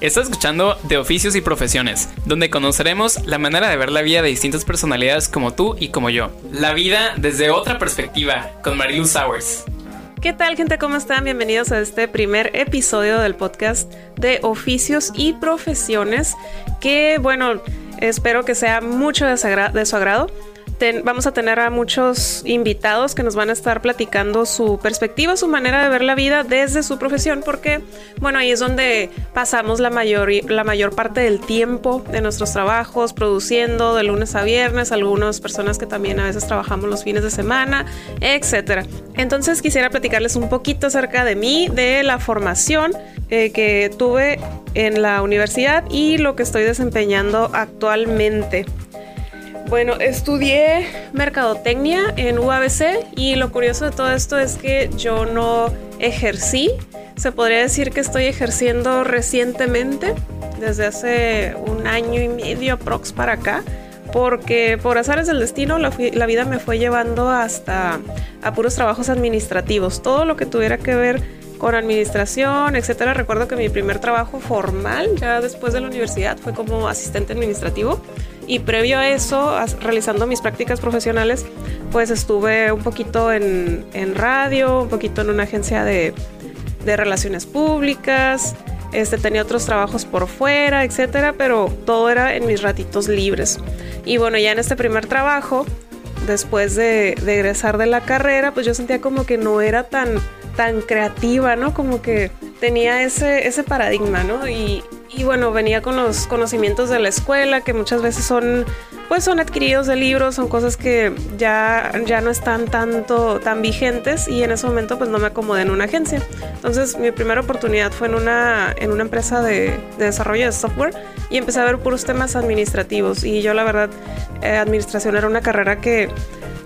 Estás escuchando De Oficios y Profesiones, donde conoceremos la manera de ver la vida de distintas personalidades como tú y como yo. La vida desde otra perspectiva, con Marilu Sowers. ¿Qué tal gente? ¿Cómo están? Bienvenidos a este primer episodio del podcast de Oficios y Profesiones, que bueno, espero que sea mucho de su agrado vamos a tener a muchos invitados que nos van a estar platicando su perspectiva, su manera de ver la vida desde su profesión, porque, bueno, ahí es donde pasamos la mayor, la mayor parte del tiempo de nuestros trabajos, produciendo de lunes a viernes, algunas personas que también a veces trabajamos los fines de semana, etcétera. Entonces quisiera platicarles un poquito acerca de mí, de la formación eh, que tuve en la universidad y lo que estoy desempeñando actualmente. Bueno, estudié mercadotecnia en UABC y lo curioso de todo esto es que yo no ejercí. Se podría decir que estoy ejerciendo recientemente, desde hace un año y medio prox para acá, porque por azares del destino la, la vida me fue llevando hasta a puros trabajos administrativos. Todo lo que tuviera que ver con administración, etcétera. Recuerdo que mi primer trabajo formal, ya después de la universidad, fue como asistente administrativo y previo a eso, realizando mis prácticas profesionales, pues estuve un poquito en, radio, un poquito en una agencia de, relaciones públicas, este, tenía otros trabajos por fuera, etcétera, pero todo era en mis ratitos libres. Y bueno, ya en este primer trabajo, después de, de egresar de la carrera, pues yo sentía como que no era tan, tan creativa, ¿no? Como que tenía ese, ese paradigma, ¿no? Y, y bueno, venía con los conocimientos de la escuela, que muchas veces son, pues son adquiridos de libros, son cosas que ya, ya no están tanto, tan vigentes y en ese momento pues no me acomodé en una agencia. Entonces mi primera oportunidad fue en una, en una empresa de, desarrollo de software y empecé a ver puros temas administrativos y yo la verdad, eh, administración era una carrera que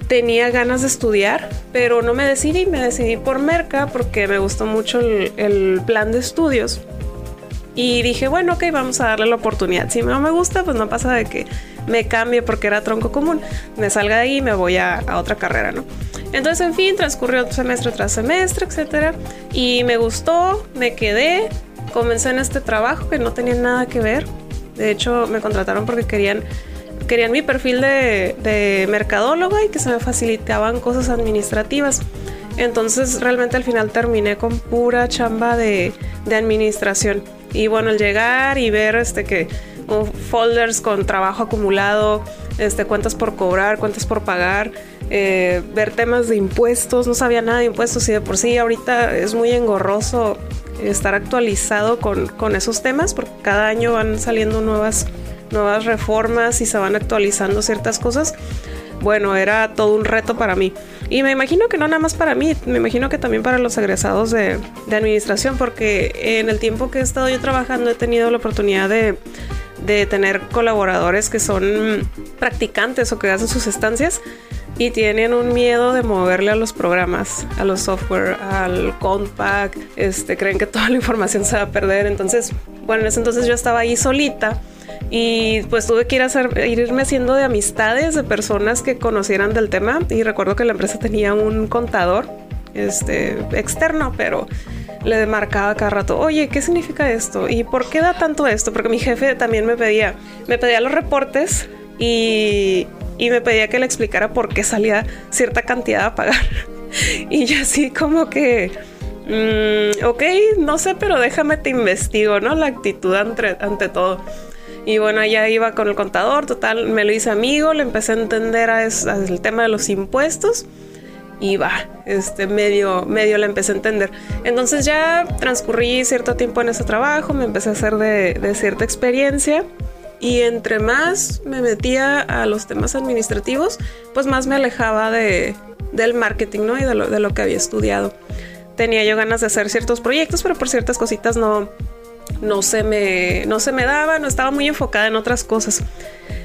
tenía ganas de estudiar, pero no me decidí, me decidí por Merca porque me gustó mucho el, el plan de estudios. Y dije, bueno, ok, vamos a darle la oportunidad. Si no me gusta, pues no pasa de que me cambie porque era tronco común. Me salga de ahí y me voy a, otra carrera, ¿no? Entonces, en fin, transcurrió semestre tras semestre, etcétera. Y me gustó, me quedé, comencé en este trabajo que no tenía nada que ver. De hecho, me contrataron porque querían, querían mi perfil de, de mercadóloga y que se me facilitaban cosas administrativas. Entonces, realmente al final terminé con pura chamba de, de administración. Y bueno, al llegar y ver este que folders con trabajo acumulado, este, cuentas por cobrar, cuentas por pagar, eh, ver temas de impuestos, no sabía nada de impuestos y de por sí ahorita es muy engorroso estar actualizado con, con esos temas porque cada año van saliendo nuevas, nuevas reformas y se van actualizando ciertas cosas bueno, era todo un reto para mí. Y me imagino que no nada más para mí, me imagino que también para los egresados de, administración, porque en el tiempo que he estado yo trabajando he tenido la oportunidad de, de tener colaboradores que son practicantes o que hacen sus estancias y tienen un miedo de moverle a los programas, a los software, al compact, este, creen que toda la información se va a perder. Entonces, bueno, en ese entonces yo estaba ahí solita y pues tuve que ir a hacer, irme haciendo de amistades de personas que conocieran del tema y recuerdo que la empresa tenía un contador este externo, pero le marcaba cada rato, oye, ¿qué significa esto? ¿Y por qué da tanto esto? Porque mi jefe también me pedía, me pedía los reportes y, y me pedía que le explicara por qué salía cierta cantidad a pagar. y yo así como que, mm, ok, no sé, pero déjame te investigo, ¿no? La actitud ante, ante todo. Y bueno, allá iba con el contador, total, me lo hice amigo, le empecé a entender a el tema de los impuestos y va, este medio, medio le empecé a entender. Entonces ya transcurrí cierto tiempo en ese trabajo, me empecé a hacer de, cierta experiencia y entre más me metía a los temas administrativos, pues más me alejaba de, del marketing, ¿no? Y de lo, de lo que había estudiado. Tenía yo ganas de hacer ciertos proyectos, pero por ciertas cositas no, no se me, no se me daba, no estaba muy enfocada en otras cosas.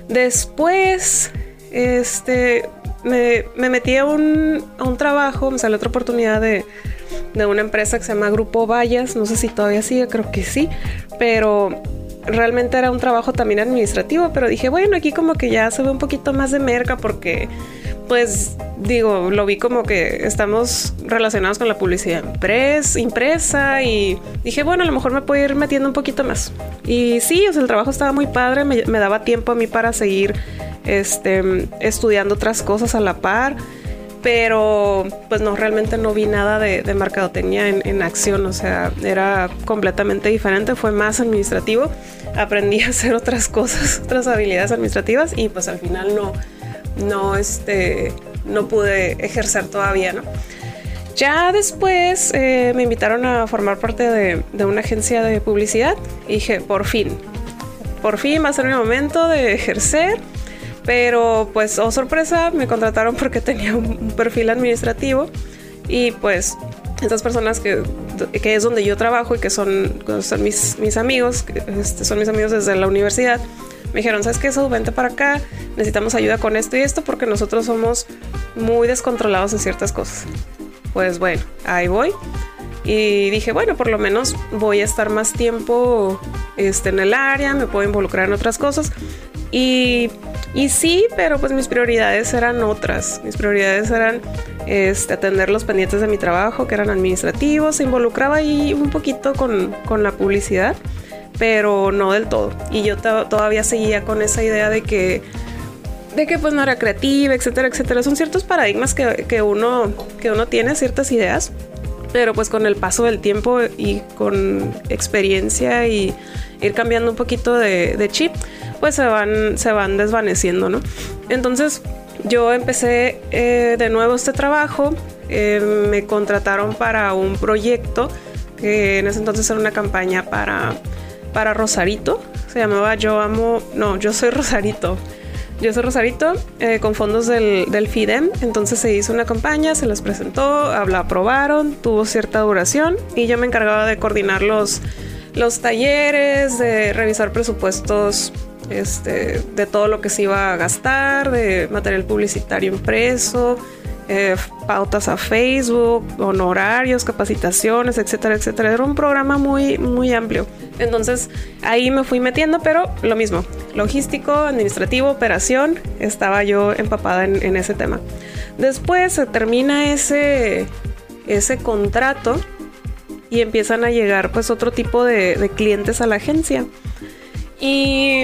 Después, este, me, metí a un, trabajo, me salió otra oportunidad de, de una empresa que se llama Grupo Vallas, no sé si todavía sigue, creo que sí, pero realmente era un trabajo también administrativo, pero dije, bueno, aquí como que ya se ve un poquito más de merca porque pues digo, lo vi como que estamos relacionados con la publicidad impresa y dije, bueno, a lo mejor me puedo ir metiendo un poquito más. Y sí, o sea, el trabajo estaba muy padre, me, daba tiempo a mí para seguir este, estudiando otras cosas a la par pero pues no, realmente no vi nada de, de mercadotecnia en, en, acción, o sea, era completamente diferente, fue más administrativo, aprendí a hacer otras cosas, otras habilidades administrativas y pues al final no, no, este, no pude ejercer todavía, ¿no? Ya después eh, me invitaron a formar parte de, de, una agencia de publicidad y dije, por fin, por fin va a ser mi momento de ejercer. Pero pues, oh sorpresa, me contrataron porque tenía un perfil administrativo y pues estas personas que, que es donde yo trabajo y que son, son mis, mis amigos, este, son mis amigos desde la universidad, me dijeron, ¿sabes qué? Eso, vente para acá, necesitamos ayuda con esto y esto porque nosotros somos muy descontrolados en ciertas cosas. Pues bueno, ahí voy. Y dije, bueno, por lo menos voy a estar más tiempo este, en el área, me puedo involucrar en otras cosas. Y, y sí, pero pues mis prioridades eran otras. Mis prioridades eran este, atender los pendientes de mi trabajo, que eran administrativos. Se involucraba ahí un poquito con, con la publicidad pero no del todo. Y yo todavía seguía con esa idea de que de que pues no era creativa, etcétera, etcétera. Son ciertos paradigmas que, que, uno, que uno tiene, ciertas ideas, pero pues con el paso del tiempo y con experiencia y ir cambiando un poquito de, chip, pues se van, se van desvaneciendo, ¿no? Entonces yo empecé eh, de nuevo este trabajo, eh, me contrataron para un proyecto que en ese entonces era una campaña para para Rosarito. Se llamaba Yo Amo, no, Yo Soy Rosarito. Yo soy Rosarito eh, con fondos del, del, FIDEM. Entonces se hizo una campaña, se les presentó, la aprobaron, tuvo cierta duración y yo me encargaba de coordinar los, los talleres, de revisar presupuestos este, de todo lo que se iba a gastar, de material publicitario impreso, eh, pautas a Facebook, honorarios, capacitaciones, etcétera, etcétera. Era un programa muy, muy amplio. Entonces ahí me fui metiendo, pero lo mismo, logístico, administrativo, operación, estaba yo empapada en, ese tema. Después se termina ese, ese contrato y empiezan a llegar pues otro tipo de, de clientes a la agencia. Y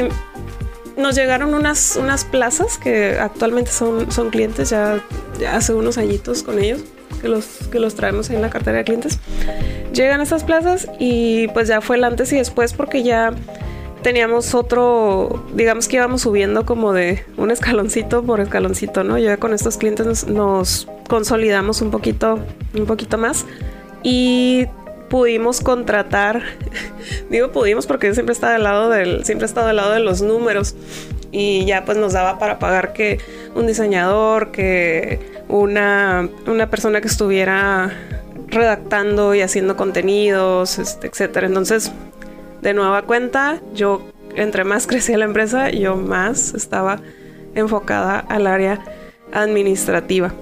nos llegaron unas, unas plazas que actualmente son, son clientes, ya, hace unos añitos con ellos, que los, que los traemos en la cartera de clientes. Llegan estas plazas y pues ya fue el antes y después porque ya teníamos otro, digamos que íbamos subiendo como de un escaloncito por escaloncito, ¿no? Ya con estos clientes nos, nos consolidamos un poquito, un poquito más y pudimos contratar, digo pudimos porque siempre estaba del lado del, siempre he estado lado de los números y ya pues nos daba para pagar que un diseñador, que una, una persona que estuviera redactando y haciendo contenidos, este, etcétera. Entonces, de nueva cuenta, yo entre más crecía la empresa, yo más estaba enfocada al área administrativa.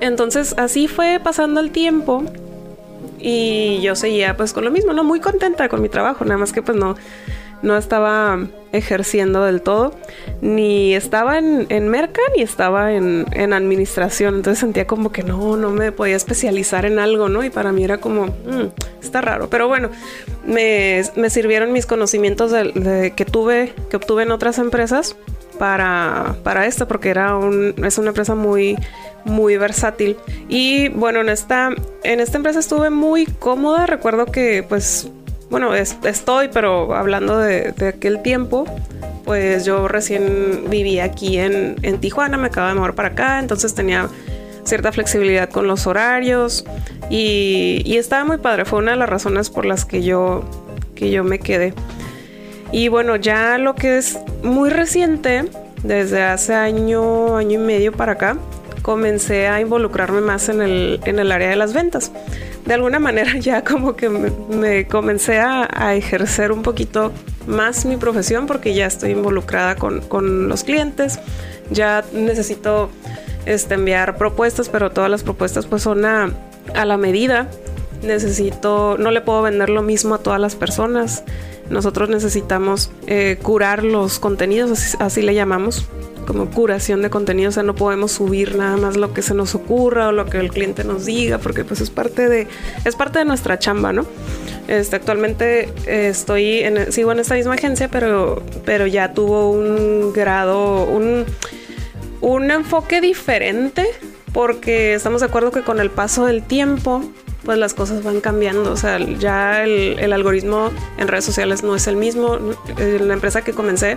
Entonces, así fue pasando el tiempo y yo seguía pues con lo mismo, ¿no? Muy contenta con mi trabajo, nada más que pues no, no estaba ejerciendo del todo, ni estaba en, en Merca ni estaba en, en, administración, entonces sentía como que no, no me podía especializar en algo, ¿no? Y para mí era como, mm, está raro, pero bueno, me, me sirvieron mis conocimientos de, que tuve, que obtuve en otras empresas para, para esto, porque era un, es una empresa muy muy versátil. Y bueno, en esta, en esta empresa estuve muy cómoda. Recuerdo que pues, bueno, estoy, pero hablando de, aquel tiempo, pues yo recién vivía aquí en, Tijuana, me acababa de mover para acá, entonces tenía cierta flexibilidad con los horarios y, y, estaba muy padre. Fue una de las razones por las que yo, que yo me quedé. Y bueno, ya lo que es muy reciente, desde hace año, año y medio para acá, comencé a involucrarme más en el, en el área de las ventas. De alguna manera ya como que me, comencé a, ejercer un poquito más mi profesión porque ya estoy involucrada con, con los clientes, ya necesito este, enviar propuestas, pero todas las propuestas pues son a, a la medida. Necesito, no le puedo vender lo mismo a todas las personas. Nosotros necesitamos eh, curar los contenidos, así, le llamamos, como curación de contenido, o sea, no podemos subir nada más lo que se nos ocurra o lo que el cliente nos diga, porque pues es parte de, es parte de nuestra chamba, ¿no? Este, actualmente estoy en, sigo en esta misma agencia, pero, pero ya tuvo un grado, un, un enfoque diferente, porque estamos de acuerdo que con el paso del tiempo, pues las cosas van cambiando. O sea, ya el, el algoritmo en redes sociales no es el mismo. En la empresa que comencé,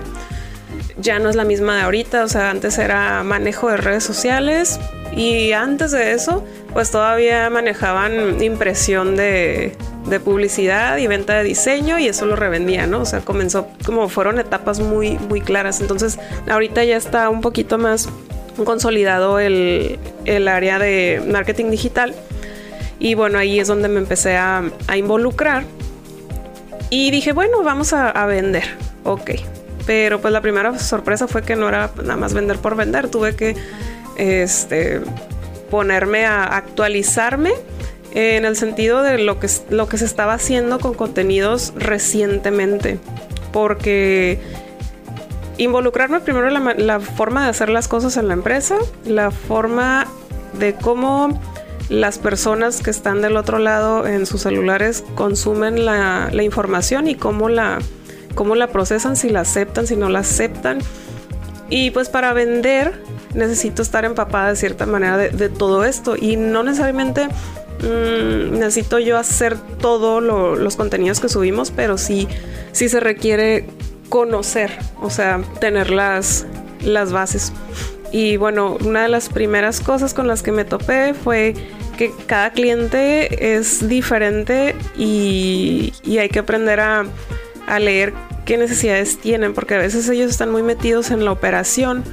ya no es la misma de ahorita, o sea, antes era manejo de redes sociales y antes de eso, pues todavía manejaban impresión de, publicidad y venta de diseño y eso lo revendía, ¿no? O sea, comenzó como fueron etapas muy, muy claras. Entonces, ahorita ya está un poquito más consolidado el, área de marketing digital y bueno, ahí es donde me empecé a, involucrar y dije, bueno, vamos a, a vender. Ok, pero pues la primera sorpresa fue que no era nada más vender por vender. Tuve que este, ponerme a actualizarme en el sentido de lo que, lo que se estaba haciendo con contenidos recientemente. Porque involucrarme primero en la, forma de hacer las cosas en la empresa, la forma de cómo las personas que están del otro lado en sus celulares consumen la información y cómo la, cómo la procesan, si la aceptan, si no la aceptan. Y pues para vender necesito estar empapada de cierta manera de, todo esto y no necesariamente mm, necesito yo hacer todos los contenidos que subimos, pero sí, sí se requiere conocer, o sea, tener las, las bases. Y bueno, una de las primeras cosas con las que me topé fue que cada cliente es diferente y, y hay que aprender a, a leer qué necesidades tienen, porque a veces ellos están muy metidos en la operación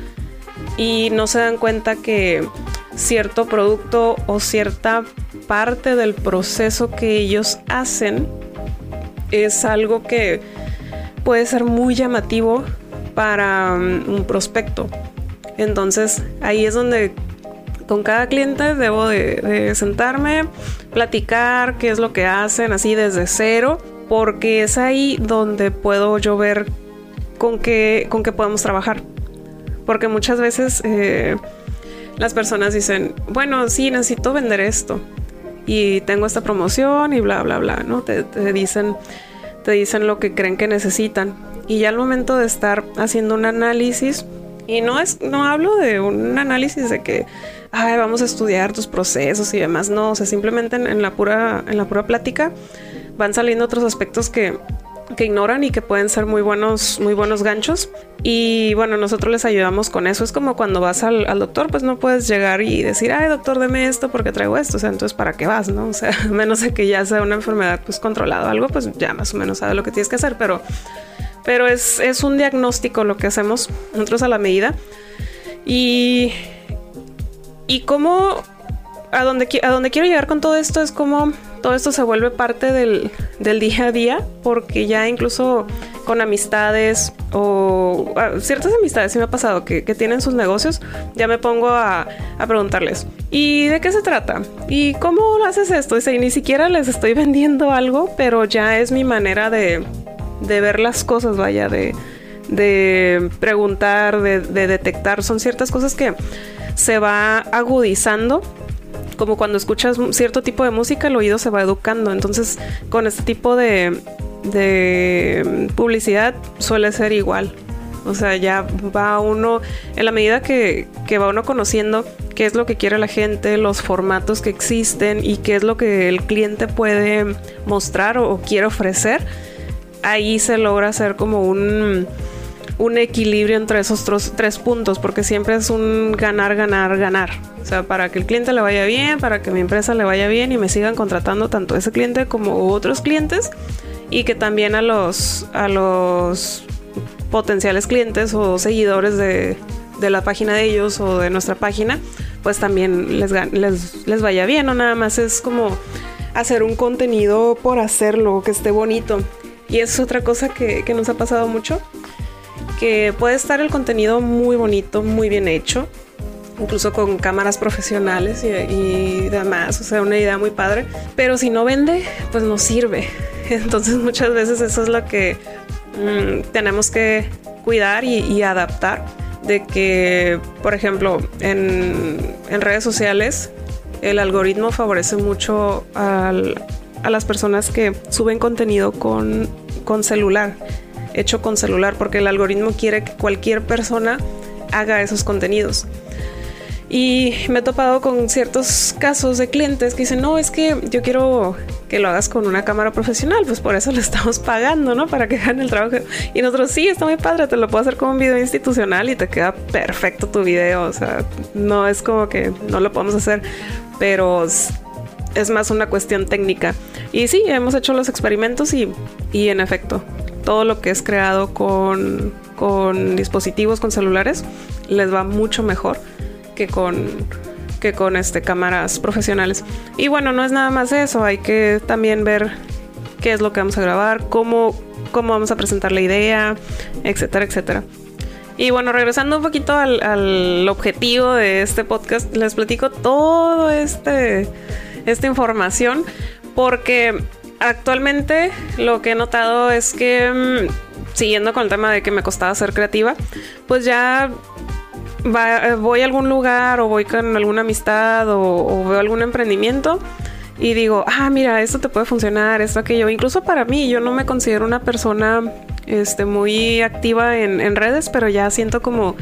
y no se dan cuenta que cierto producto o cierta parte del proceso que ellos hacen es algo que puede ser muy llamativo para um, un prospecto. Entonces ahí es donde con cada cliente debo de, de sentarme, platicar qué es lo que hacen así desde cero porque es ahí donde puedo yo ver con qué, con qué podemos trabajar. Porque muchas veces eh, las personas dicen, bueno, sí, necesito vender esto y tengo esta promoción y bla, bla, bla, ¿no? Te, dicen, te dicen lo que creen que necesitan. Y ya al momento de estar haciendo un análisis, y no es, no hablo de un análisis de que Ay, vamos a estudiar tus procesos y demás, no, o sea, simplemente en la pura, en la pura plática van saliendo otros aspectos que, ignoran y que pueden ser muy buenos, muy buenos ganchos. Y bueno, nosotros les ayudamos con eso. Es como cuando vas al, doctor, pues no puedes llegar y decir, ay doctor, deme esto porque traigo esto. O sea, entonces ¿para qué vas? ¿No? O sea, menos de que ya sea una enfermedad pues controlada algo, pues ya más o menos sabes lo que tienes que hacer. Pero, pero es, es un diagnóstico lo que hacemos nosotros a la medida. Y, y cómo, a donde, a donde quiero llegar con todo esto es como todo esto se vuelve parte del, día a día porque ya incluso con amistades o ah, ciertas amistades sí me ha pasado que, tienen sus negocios, ya me pongo a, preguntarles, ¿y de qué se trata? ¿Y cómo haces esto? Y ni siquiera les estoy vendiendo algo, pero ya es mi manera de, ver las cosas, vaya, de, preguntar, de, de detectar, son ciertas cosas que se va agudizando como cuando escuchas cierto tipo de música, el oído se va educando. Entonces, con este tipo de, publicidad suele ser igual. O sea, ya va uno, en la medida que, va uno conociendo qué es lo que quiere la gente, los formatos que existen y qué es lo que el cliente puede mostrar o quiere ofrecer, ahí se logra hacer como un, un equilibrio entre esos tres puntos, porque siempre es un ganar, ganar, ganar. O sea, para que el cliente le vaya bien, para que mi empresa le vaya bien y me sigan contratando tanto ese cliente como otros clientes y que también a los, a los potenciales clientes o seguidores de, la página de ellos o de nuestra página, pues también les, les, les vaya bien, o nada más es como hacer un contenido por hacerlo, que esté bonito. Y es otra cosa que, que nos ha pasado mucho que puede estar el contenido muy bonito, muy bien hecho, incluso con cámaras profesionales y, demás, o sea, una idea muy padre, pero si no vende, pues no sirve. Entonces muchas veces eso es lo que mm, tenemos que cuidar y, adaptar de que, por ejemplo, en, en redes sociales el algoritmo favorece mucho al, a las personas que suben contenido con, con celular, hecho con celular, porque el algoritmo quiere que cualquier persona haga esos contenidos. Y me he topado con ciertos casos de clientes que dicen, no, es que yo quiero que lo hagas con una cámara profesional, pues por eso le estamos pagando, ¿no? Para que hagan el trabajo. Y nosotros, sí, está muy padre, te lo puedo hacer con un video institucional y te queda perfecto tu video. O sea, no es como que no lo podemos hacer, pero es más una cuestión técnica. Y sí, hemos hecho los experimentos y, y en efecto, todo lo que es creado con, con dispositivos, con celulares, les va mucho mejor que con que con este cámaras profesionales. Y bueno, no es nada más eso, hay que también ver qué es lo que vamos a grabar, cómo, cómo vamos a presentar la idea, etcétera, etcétera. Y bueno, regresando un poquito al, al objetivo de este podcast, les platico todo este esta información porque actualmente lo que he notado es que mm, siguiendo con el tema de que me costaba ser creativa, pues ya eh, voy a algún lugar o voy con alguna amistad o, veo algún emprendimiento y digo, ah, mira, esto te puede funcionar, esto, aquello. Incluso para mí, yo no me considero una persona este, muy activa en, redes, pero ya siento como,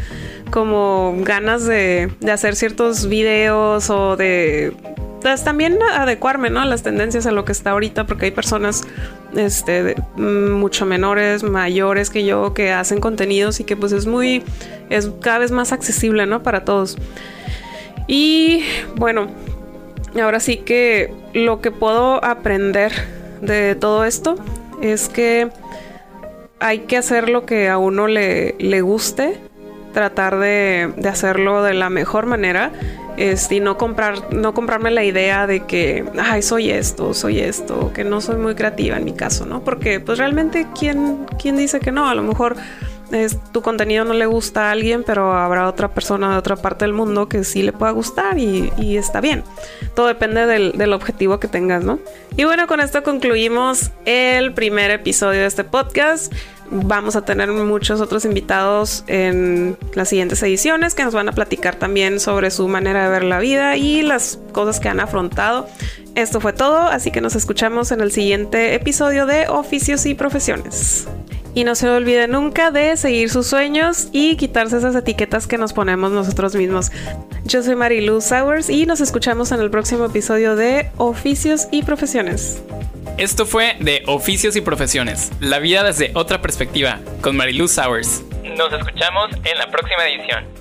como ganas de, de hacer ciertos videos o de pues, también adecuarme, ¿no? A las tendencias a lo que está ahorita, porque hay personas este, mucho menores, mayores que yo, que hacen contenidos y que pues es muy, es cada vez más accesible, ¿no? Para todos. Y bueno, ahora sí que lo que puedo aprender de todo esto es que hay que hacer lo que a uno le, le guste, tratar de, de hacerlo de la mejor manera este, y no comprar, no comprarme la idea de que, ay, soy esto, soy esto, que no soy muy creativa en mi caso, ¿no? Porque pues realmente, ¿quién, quién dice que no? A lo mejor es, tu contenido no le gusta a alguien, pero habrá otra persona de otra parte del mundo que sí le pueda gustar y, está bien. Todo depende del, del, objetivo que tengas, ¿no? Y bueno, con esto concluimos el primer episodio de este podcast. Vamos a tener muchos otros invitados en las siguientes ediciones que nos van a platicar también sobre su manera de ver la vida y las cosas que han afrontado. Esto fue todo, así que nos escuchamos en el siguiente episodio de Oficios y Profesiones. Y no se olvide nunca de seguir sus sueños y quitarse esas etiquetas que nos ponemos nosotros mismos. Yo soy Marilu Sowers y nos escuchamos en el próximo episodio de Oficios y Profesiones. Esto fue de Oficios y Profesiones, la vida desde otra perspectiva, con Marilu Sowers. Nos escuchamos en la próxima edición.